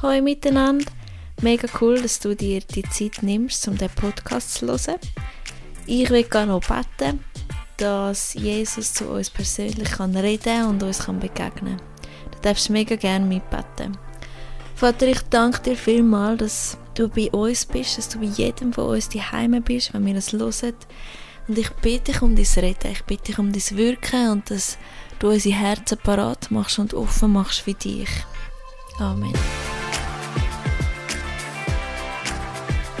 Hallo miteinander. Mega cool, dass du dir die Zeit nimmst, um den Podcast zu hören. Ich will gerne noch beten, dass Jesus zu uns persönlich kann reden und uns kann begegnen kann. Du darfst mega gerne mitbeten. Vater, ich danke dir vielmals, dass du bei uns bist, dass du bei jedem von uns die Heime bist, wenn wir das hören. Und ich bitte dich um dein Reden, ich bitte dich um dein Wirken und dass du unsere Herzen parat machst und offen machst für dich. Amen.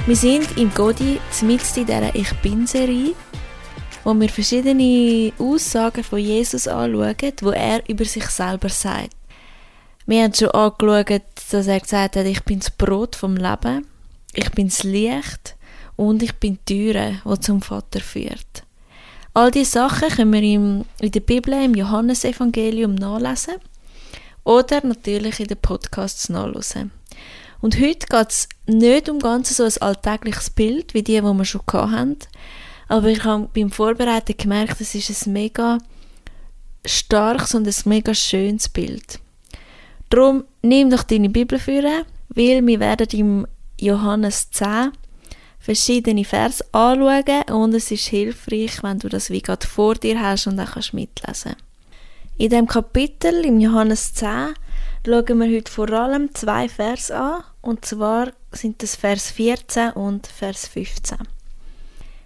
Wir sind im Godi mitten in dieser Ich Bin-Serie, wo wir verschiedene Aussagen von Jesus anschauen, wo er über sich selber sagt. Wir haben schon angeschaut, dass er gesagt hat, ich bin das Brot vom Leben, ich bin das Licht und ich bin die Türe, die zum Vater führt. All diese Sachen können wir in der Bibel, im Johannesevangelium nachlesen oder natürlich in den Podcasts nachlesen. Und heute geht es nicht um ganz so ein alltägliches Bild, wie die, die wir schon hatten. Aber ich habe beim Vorbereiten gemerkt, es ist ein mega starkes und ein mega schönes Bild. Darum nimm doch deine Bibel für, weil wir werden im Johannes 10 verschiedene Vers anschauen und es ist hilfreich, wenn du das wie gerade vor dir hast und auch kannst mitlesen. In dem Kapitel im Johannes 10 schauen wir heute vor allem zwei Vers an, und zwar sind das Vers 14 und Vers 15.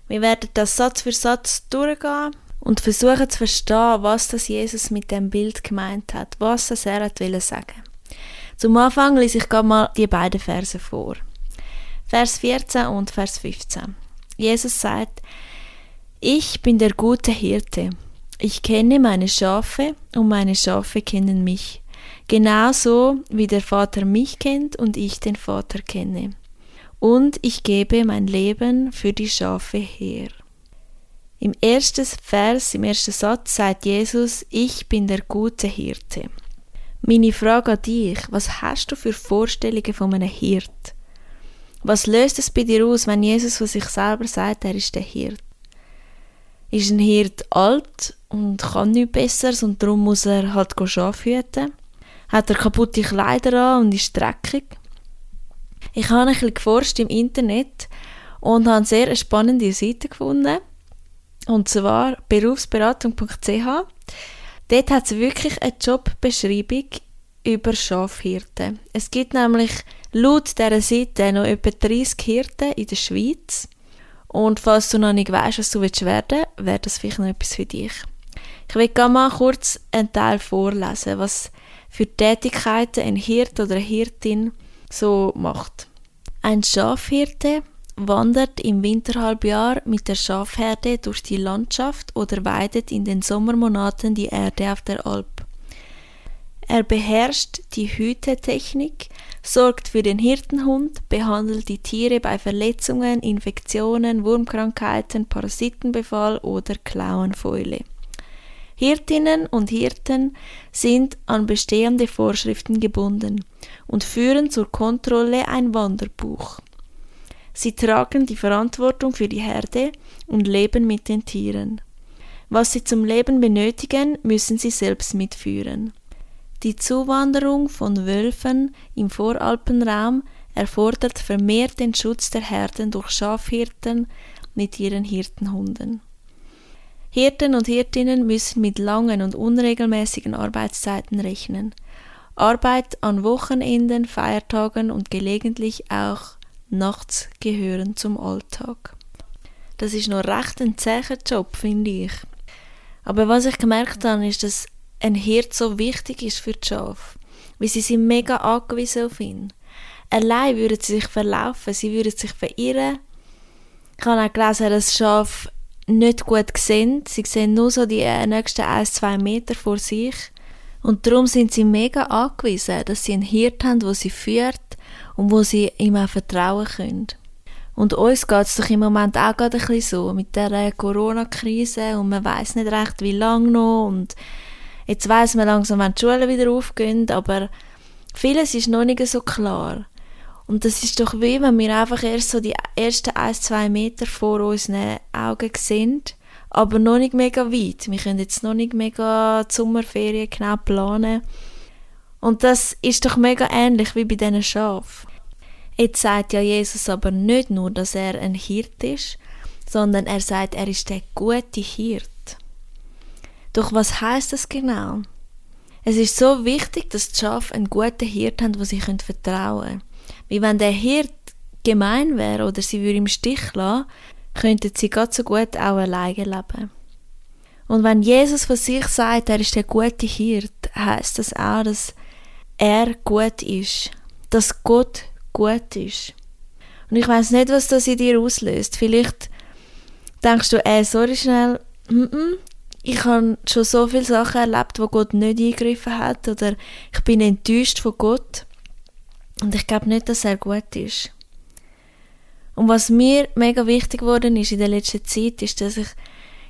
Wir werden das Satz für Satz durchgehen und versuchen zu verstehen, was das Jesus mit dem Bild gemeint hat, was das er hat sagen. Zum Anfang lese ich gerade mal die beiden Verse vor. Vers 14 und Vers 15. Jesus sagt, ich bin der gute Hirte. Ich kenne meine Schafe und meine Schafe kennen mich genauso wie der Vater mich kennt und ich den Vater kenne. Und ich gebe mein Leben für die Schafe her. Im ersten Vers, im ersten Satz sagt Jesus, ich bin der gute Hirte. Meine Frage an dich, was hast du für Vorstellungen von einem Hirt? Was löst es bei dir aus, wenn Jesus von sich selber sagt, er ist der Hirt? Ist ein Hirt alt und kann nichts Besseres und darum muss er halt Schaf hüten? Hat er kaputte Kleider an und ist dreckig. Ich habe ein bisschen geforscht im Internet und habe eine sehr spannende Seite gefunden. Und zwar berufsberatung.ch. Dort hat es wirklich eine Jobbeschreibung über Schafhirten. Es gibt nämlich laut dieser Seite noch etwa 30 Hirten in der Schweiz. Und falls du noch nicht weißt, was du werden willst, wäre das vielleicht noch etwas für dich. Ich will gerne mal kurz einen Teil vorlesen, was für Tätigkeiten ein Hirt oder eine Hirtin so macht. Ein Schafhirte wandert im Winterhalbjahr mit der Schafherde durch die Landschaft oder weidet in den Sommermonaten die Erde auf der Alp. Er beherrscht die Hütetechnik, sorgt für den Hirtenhund, behandelt die Tiere bei Verletzungen, Infektionen, Wurmkrankheiten, Parasitenbefall oder Klauenfäule. Hirtinnen und Hirten sind an bestehende Vorschriften gebunden und führen zur Kontrolle ein Wanderbuch. Sie tragen die Verantwortung für die Herde und leben mit den Tieren. Was sie zum Leben benötigen, müssen sie selbst mitführen. Die Zuwanderung von Wölfen im Voralpenraum erfordert vermehrt den Schutz der Herden durch Schafhirten mit ihren Hirtenhunden. Hirten und Hirtinnen müssen mit langen und unregelmäßigen Arbeitszeiten rechnen. Arbeit an Wochenenden, Feiertagen und gelegentlich auch nachts gehören zum Alltag. Das ist noch recht ein zäher Job, finde ich. Aber was ich gemerkt habe, ist, dass ein Hirt so wichtig ist für die Schafe. Weil sie sind mega angewiesen auf ihn. Allein würden sie sich verlaufen, sie würden sich verirren. Ich habe auch gelesen, dass Schafe nicht gut sehen. Sie sehen nur so die äh, nächsten 1-2 Meter vor sich. Und darum sind sie mega angewiesen, dass sie einen Hirt haben, wo sie führt und wo sie ihm auch vertrauen können. Und uns geht es doch im Moment auch gerade ein bisschen so, mit der äh, Corona-Krise und man weiß nicht recht, wie lange noch und jetzt weiß man langsam, wenn die Schulen wieder aufgehen, aber vieles ist noch nicht so klar. Und das ist doch wie, wenn wir einfach erst so die ersten ein, zwei Meter vor unseren Augen sehen, aber noch nicht mega weit. Wir können jetzt noch nicht mega die Sommerferien genau planen. Und das ist doch mega ähnlich wie bei diesen Schafen. Jetzt sagt ja Jesus aber nicht nur, dass er ein Hirt ist, sondern er sagt, er ist der gute Hirt. Doch was heißt das genau? Es ist so wichtig, dass die Schafe einen guten Hirt haben, wo sie vertrauen können. Wie wenn der Hirt gemein wäre oder sie würde im Stich lassen, könnten sie ganz so gut auch alleine leben. Und wenn Jesus von sich sagt, er ist der gute Hirt, heißt das auch, dass er gut ist, dass Gott gut ist. Und ich weiß nicht, was das in dir auslöst. Vielleicht denkst du, ey, sorry schnell, mm -mm, ich habe schon so viele Sachen erlebt, wo Gott nicht eingegriffen hat oder ich bin enttäuscht von Gott und ich glaube nicht, dass er gut ist. Und was mir mega wichtig geworden ist in der letzten Zeit, ist, dass ich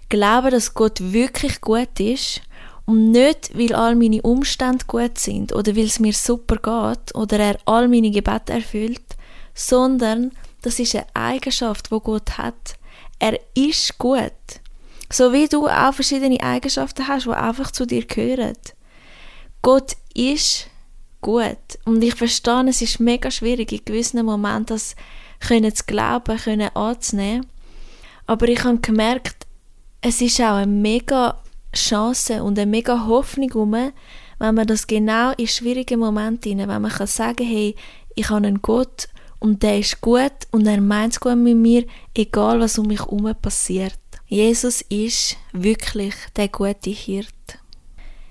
glaube, dass Gott wirklich gut ist und nicht, weil all meine Umstände gut sind oder weil es mir super geht oder er all meine Gebete erfüllt, sondern das ist eine Eigenschaft, wo Gott hat. Er ist gut. So wie du auch verschiedene Eigenschaften hast, die einfach zu dir gehören. Gott ist gut. Und ich verstehe, es ist mega schwierig, in gewissen Momenten das können zu glauben, können anzunehmen. Aber ich habe gemerkt, es ist auch eine mega Chance und eine mega Hoffnung wenn man das genau in schwierigen Momenten, wenn man kann sagen, hey, ich habe einen Gott und der ist gut und er meint es gut mit mir, egal was um mich herum passiert. Jesus ist wirklich der gute Hirt.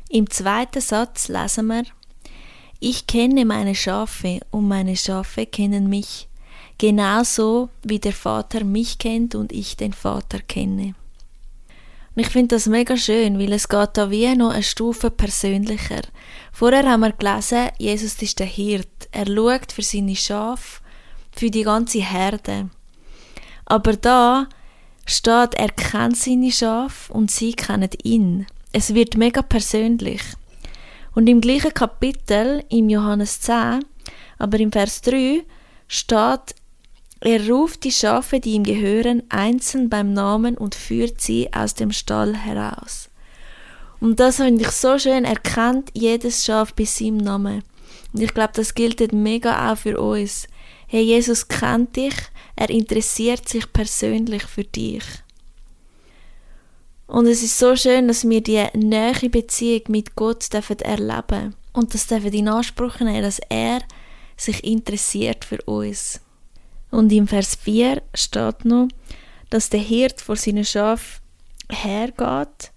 Im zweiten Satz lesen wir, ich kenne meine Schafe und meine Schafe kennen mich, genauso wie der Vater mich kennt und ich den Vater kenne. Und ich finde das mega schön, weil es geht da wie noch eine Stufe persönlicher. Vorher haben wir gelesen, Jesus ist der Hirt. Er schaut für seine Schafe, für die ganze Herde. Aber da steht, er kennt seine Schafe und sie kennen ihn. Es wird mega persönlich. Und im gleichen Kapitel, im Johannes 10, aber im Vers 3, steht, er ruft die Schafe, die ihm gehören, einzeln beim Namen und führt sie aus dem Stall heraus. Und das finde ich so schön, er kennt jedes Schaf bei seinem Namen. Und ich glaube, das gilt mega auch für uns. Hey, Jesus kennt dich, er interessiert sich persönlich für dich. Und es ist so schön, dass wir die nähe Beziehung mit Gott dürfen erleben und das dürfen in Anspruch nehmen, dass er sich interessiert für uns. Und im Vers 4 steht noch, dass der Hirt vor seinen Schaf hergeht,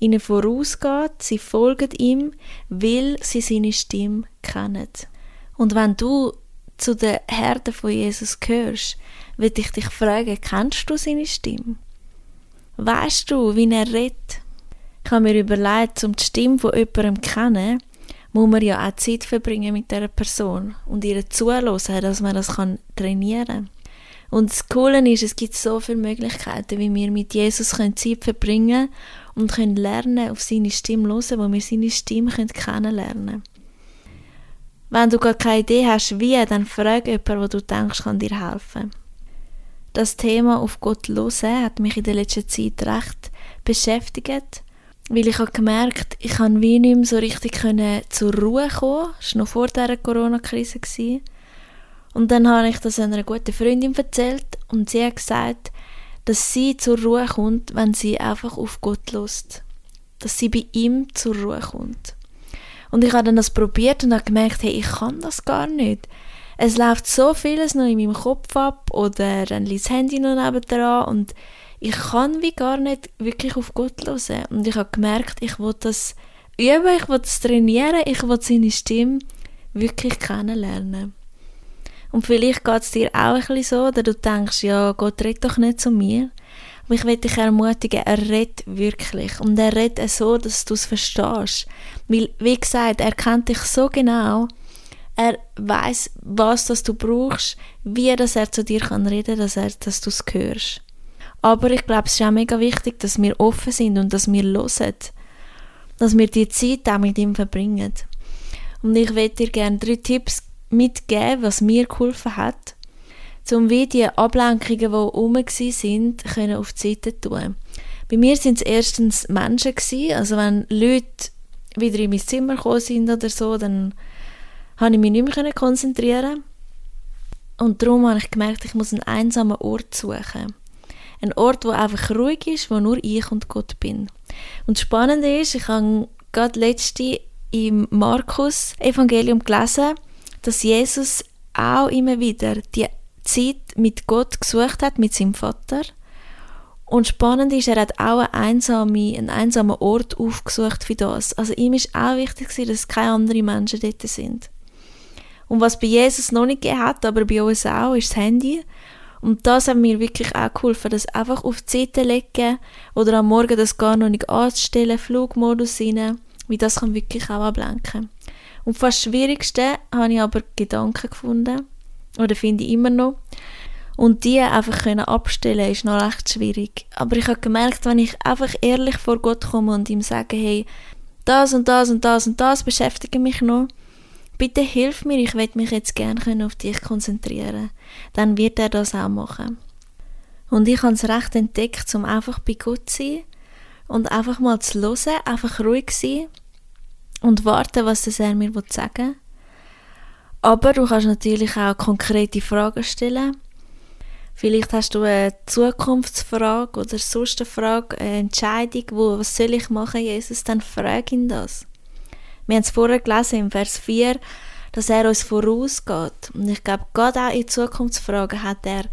ihnen vorausgeht, sie folgen ihm, weil sie seine Stimme kennen. Und wenn du zu der Herde von Jesus gehörst, würde ich dich fragen, kennst du seine Stimme? Weißt du, wie er redet? Ich habe mir überlegt, um die Stimme von jemandem zu kennen, muss man ja auch Zeit verbringen mit dieser Person und ihr zuhören, dass man das kann trainieren kann. Und das Coole ist, es gibt so viele Möglichkeiten, wie wir mit Jesus Zeit verbringen und können lernen, auf seine Stimme hören, wo wir seine Stimme kennenlernen können. Wenn du gar keine Idee hast, wie, dann frag jemanden, wo du denkst, kann dir helfen. Das Thema auf Gott hören hat mich in der letzten Zeit recht beschäftigt, weil ich habe gemerkt, ich kann wie nicht mehr so richtig können zur Ruhe kommen. Das war noch vor dieser Corona-Krise. Und dann habe ich das einer guten Freundin erzählt und sie hat gesagt, dass sie zur Ruhe kommt, wenn sie einfach auf Gott lust, dass sie bei ihm zur Ruhe kommt. Und ich habe dann das probiert und habe gemerkt, hey, ich kann das gar nicht. Es läuft so vieles noch in meinem Kopf ab oder dann liegt das Handy noch nebendran und ich kann wie gar nicht wirklich auf Gott hören. Und ich habe gemerkt, ich will das üben, ich will das trainieren, ich will seine Stimme wirklich kennenlernen. Und vielleicht geht es dir auch ein bisschen so, oder du denkst, ja, Gott redet doch nicht zu mir. Aber ich will dich ermutigen, er redet wirklich. Und er redet so, dass du es verstehst. Weil, wie gesagt, er kennt dich so genau. Er weiß, was das du brauchst, wie dass er zu dir kann reden, dass er, dass du es hörst. Aber ich glaube, es ist auch mega wichtig, dass wir offen sind und dass wir hören. Dass wir die Zeit auch mit ihm verbringen. Und ich würde dir gerne drei Tipps mitgeben, was mir geholfen hat, um wie die Ablenkungen, die herum sind, können auf die Seite tun. Bei mir sind es erstens Menschen also wenn Leute wieder in mein Zimmer gekommen sind oder so, dann habe ich mich nicht mehr konzentrieren und darum habe ich gemerkt, ich muss einen einsamen Ort suchen. Ein Ort, wo einfach ruhig ist, wo nur ich und Gott bin. Und das Spannende ist, ich habe gerade letzte im Markus-Evangelium gelesen, dass Jesus auch immer wieder die Zeit mit Gott gesucht hat, mit seinem Vater. Und spannend ist, er hat auch eine einsame, einen einsamen Ort aufgesucht für das. Also ihm ist auch wichtig, dass keine anderen Menschen dort sind. Und was bei Jesus noch nicht gegeben hat, aber bei uns auch, ist das Handy. Und das hat mir wirklich auch geholfen, das einfach auf die Seite legen oder am Morgen das gar noch nicht anzustellen, Flugmodus rein, weil das kann wirklich auch ablenken. Und fast das Schwierigste habe ich aber Gedanken gefunden, oder finde ich immer noch. Und die einfach können abstellen ist noch recht schwierig. Aber ich habe gemerkt, wenn ich einfach ehrlich vor Gott komme und ihm sage, hey, das und das und das und das beschäftigt mich noch, bitte hilf mir, ich will mich jetzt gerne auf dich konzentrieren. Dann wird er das auch machen. Und ich habe es recht entdeckt, um einfach bei Gott zu sein und einfach mal zu hören, einfach ruhig sein und warten, was das er mir sagen will. Aber du kannst natürlich auch konkrete Fragen stellen. Vielleicht hast du eine Zukunftsfrage oder sonst eine Frage, eine Entscheidung, wo, was soll ich machen, Jesus, dann frag ihn das. Wir haben es vorher gelesen im Vers 4, dass er uns vorausgeht. Und ich glaube, gerade auch in Zukunftsfragen hat er,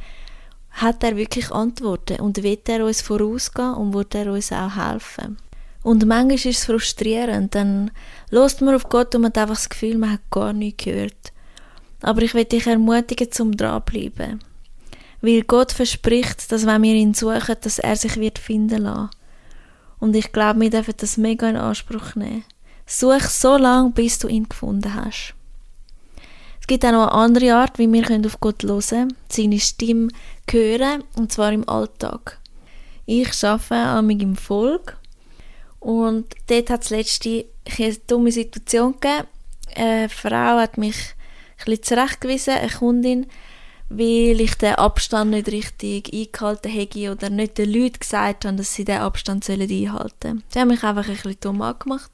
hat er wirklich Antworten und wird er uns vorausgehen und wird er uns auch helfen. Und manchmal ist es frustrierend, dann lost man auf Gott und man hat einfach das Gefühl, man hat gar nichts gehört. Aber ich will dich ermutigen, zum dranbleiben. Weil Gott verspricht, dass wenn wir ihn suchen, dass er sich wird finden lassen. Und ich glaube, wir dürfen das mega in Anspruch nehmen. Such so lange, bis du ihn gefunden hast. Es gibt auch noch eine andere Art, wie wir auf Gott hören können, seine Stimme hören, und zwar im Alltag. Ich arbeite an im Volk und dort hat es letzte eine dumme Situation gegeben. Eine Frau hat mich ein zurechtgewiesen, eine Kundin, weil ich den Abstand nicht richtig eingehalten habe oder nicht den Leuten gesagt habe, dass sie den Abstand einhalten sollen. Sie haben mich einfach ein bisschen dumm angemacht.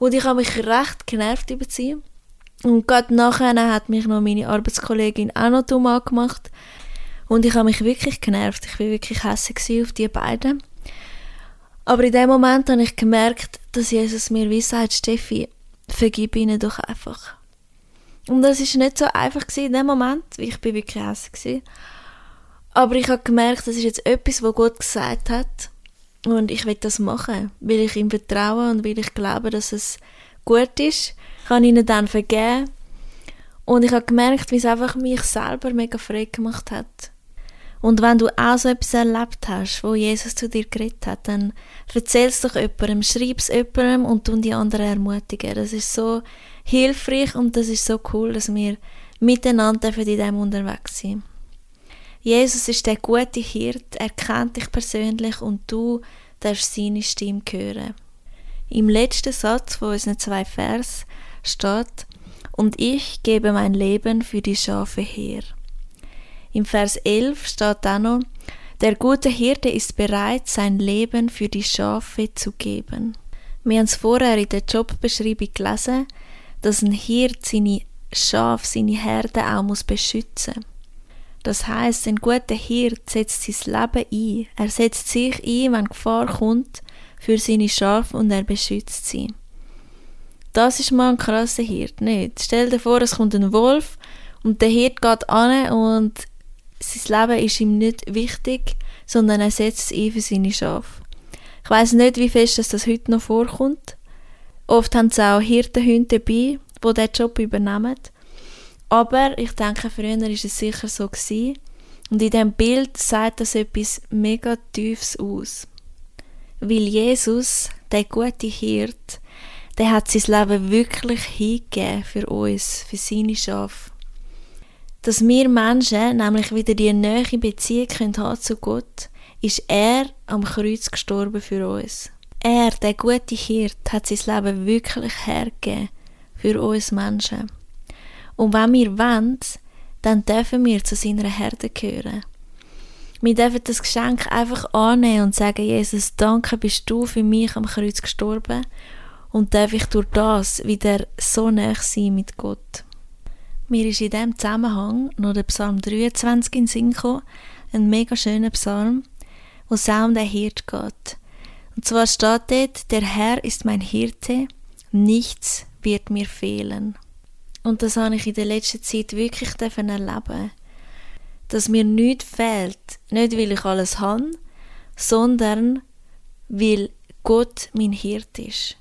Und ich habe mich recht genervt über sie. Und gerade nachher hat mich noch meine Arbeitskollegin auch noch dumm angemacht. Und ich habe mich wirklich genervt. Ich war wirklich hässlich auf die beiden. Aber in dem Moment habe ich gemerkt, dass Jesus mir wie sagt, Steffi, vergib ihnen doch einfach. Und das ist nicht so einfach in dem Moment, weil ich bin wirklich hässlich Aber ich habe gemerkt, das ist jetzt etwas, was Gott gesagt hat. Und ich will das machen, weil ich ihm vertraue und weil ich glaube, dass es gut ist. Ich kann ihnen dann vergeben. Und ich habe gemerkt, wie es einfach mich selber mega frei gemacht hat. Und wenn du auch so etwas erlebt hast, wo Jesus zu dir geredet hat, dann erzähl es doch jemandem, schreib es jemandem und tun die anderen ermutigen. Das ist so hilfreich und das ist so cool, dass wir miteinander in dem unterwegs sind. Jesus ist der gute Hirt, er kennt dich persönlich und du darfst seine Stimme hören. Im letzten Satz von unseren zwei Vers steht, und ich gebe mein Leben für die Schafe her. Im Vers 11 steht dann noch, der gute Hirte ist bereit, sein Leben für die Schafe zu geben. Wir haben es vorher in der Jobbeschreibung gelesen, dass ein Hirt seine Schafe, seine Herde auch muss beschützen muss. Das heißt, ein guter Hirt setzt sein Leben ein. Er setzt sich ein, wenn Gefahr kommt, für seine Schafe und er beschützt sie. Das ist mal ein krasser Hirt, nicht? Stell dir vor, es kommt ein Wolf und der Hirt geht an und sein Leben ist ihm nicht wichtig, sondern er setzt es ein für seine Schafe. Ich weiß nicht, wie fest das heute noch vorkommt. Oft haben sie auch Hirtenhunde dabei, die diesen Job übernehmen. Aber ich denke, früher war es sicher so. Gewesen. Und in diesem Bild sagt das etwas mega Tiefes aus. Weil Jesus, der gute Hirt, der hat sein Leben wirklich hingegeben für uns, für seine Schafe. Dass wir Menschen nämlich wieder die nähe Beziehung können haben zu Gott, ist er am Kreuz gestorben für uns. Er, der gute Hirt, hat sein Leben wirklich hergegeben für uns Menschen. Und wenn wir wollen, dann dürfen wir zu seiner Herde gehören. Wir dürfen das Geschenk einfach annehmen und sagen, Jesus, danke, bist du für mich am Kreuz gestorben und darf ich durch das wieder so nah sein mit Gott. Mir ist in diesem Zusammenhang noch der Psalm 23 in Sinn gekommen, ein mega schöner Psalm, wo es auch um den Hirt geht. Und zwar steht dort, der Herr ist mein Hirte, nichts wird mir fehlen. Und das habe ich in der letzten Zeit wirklich erleben dass mir nichts fehlt, nicht weil ich alles habe, sondern weil Gott mein Hirt ist.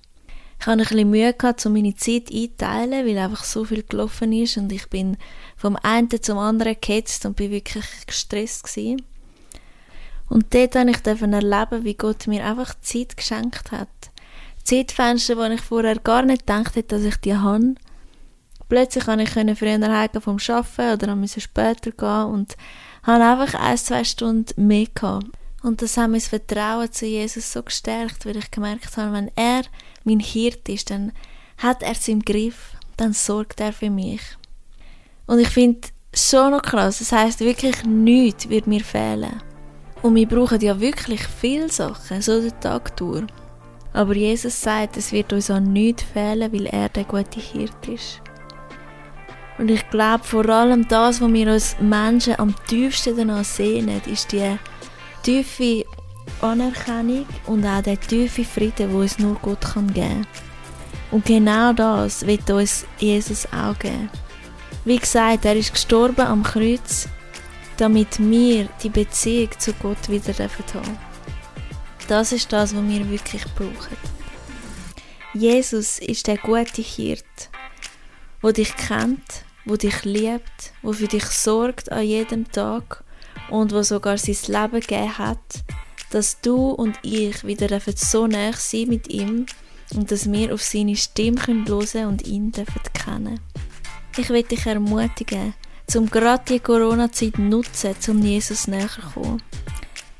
Ich hatte ein bisschen Mühe, gehabt, um meine Zeit einzuteilen, weil einfach so viel gelaufen ist und ich bin vom einen zum anderen gehetzt und bin wirklich gestresst gewesen. Und dort durfte ich erleben, wie Gott mir einfach Zeit geschenkt hat. Zeitfenster, wo ich vorher gar nicht gedacht hätte, dass ich die habe. Plötzlich konnte ich früher heimgehen vom Arbeiten oder musste später gehen und habe einfach ein, zwei Stunden mehr gehabt. Und das hat mein Vertrauen zu Jesus so gestärkt, weil ich gemerkt habe, wenn er mein Hirt ist, dann hat er es im Griff, dann sorgt er für mich. Und ich finde schon noch krass, das heißt wirklich nichts wird mir fehlen. Und wir brauchen ja wirklich viele Sachen, so den Tag durch. Aber Jesus sagt, es wird uns an nichts fehlen, weil er der gute Hirt ist. Und ich glaube, vor allem das, was wir als Menschen am tiefsten danach sehen, ist die tiefe Anerkennung und auch der tiefe Frieden, wo es nur Gott geben kann. Und genau das wird uns Jesus auch geben. Wie gesagt, er ist gestorben am Kreuz, damit wir die Beziehung zu Gott wieder haben Das ist das, was wir wirklich brauchen. Jesus ist der gute Hirt, der dich kennt, der dich liebt, der für dich sorgt an jedem Tag und wo sogar sein Leben gegeben hat, dass du und ich wieder so nah sein mit ihm und dass wir auf seine Stimme hören können und ihn kennen Ich will dich ermutigen, um gerade die Corona-Zeit nutzen, um Jesus näher zu kommen.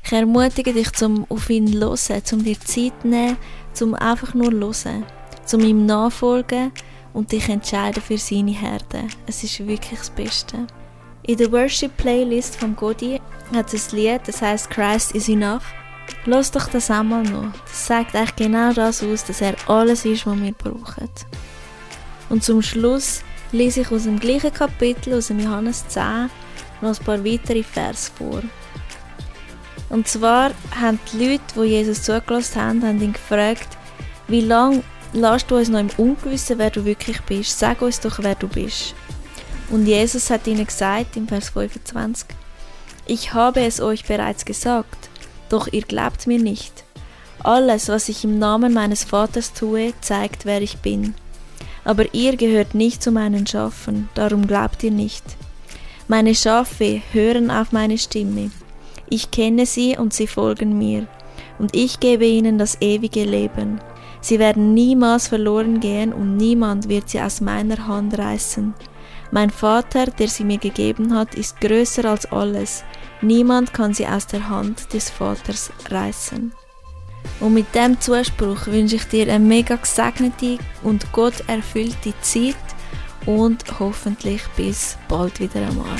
Ich ermutige dich, um auf ihn zu hören, um dir Zeit zu nehmen, um einfach nur zu hören, um ihm nachfolgen und dich entscheiden für seine Herde. Es ist wirklich das Beste. In der Worship Playlist von Godi hat es ein Lied, das heißt Christ is Enough. Lass doch das einmal noch. Das sagt eigentlich genau das aus, dass er alles ist, was wir brauchen. Und zum Schluss lese ich aus dem gleichen Kapitel, aus dem Johannes 10, noch ein paar weitere Vers vor. Und zwar haben die Leute, die Jesus zugelassen haben, haben ihn gefragt, wie lange lässt du uns noch im Ungewissen, wer du wirklich bist? Sag uns doch, wer du bist. Und Jesus hat ihnen gesagt, im Vers 25, ich habe es euch bereits gesagt, doch ihr glaubt mir nicht. Alles, was ich im Namen meines Vaters tue, zeigt, wer ich bin. Aber ihr gehört nicht zu meinen Schafen, darum glaubt ihr nicht. Meine Schafe hören auf meine Stimme. Ich kenne sie und sie folgen mir, und ich gebe ihnen das ewige Leben. Sie werden niemals verloren gehen und niemand wird sie aus meiner Hand reißen. Mein Vater, der sie mir gegeben hat, ist größer als alles. Niemand kann sie aus der Hand des Vaters reißen. Und mit dem Zuspruch wünsche ich dir eine mega gesegnete und Gott erfüllte Zeit und hoffentlich bis bald wieder einmal.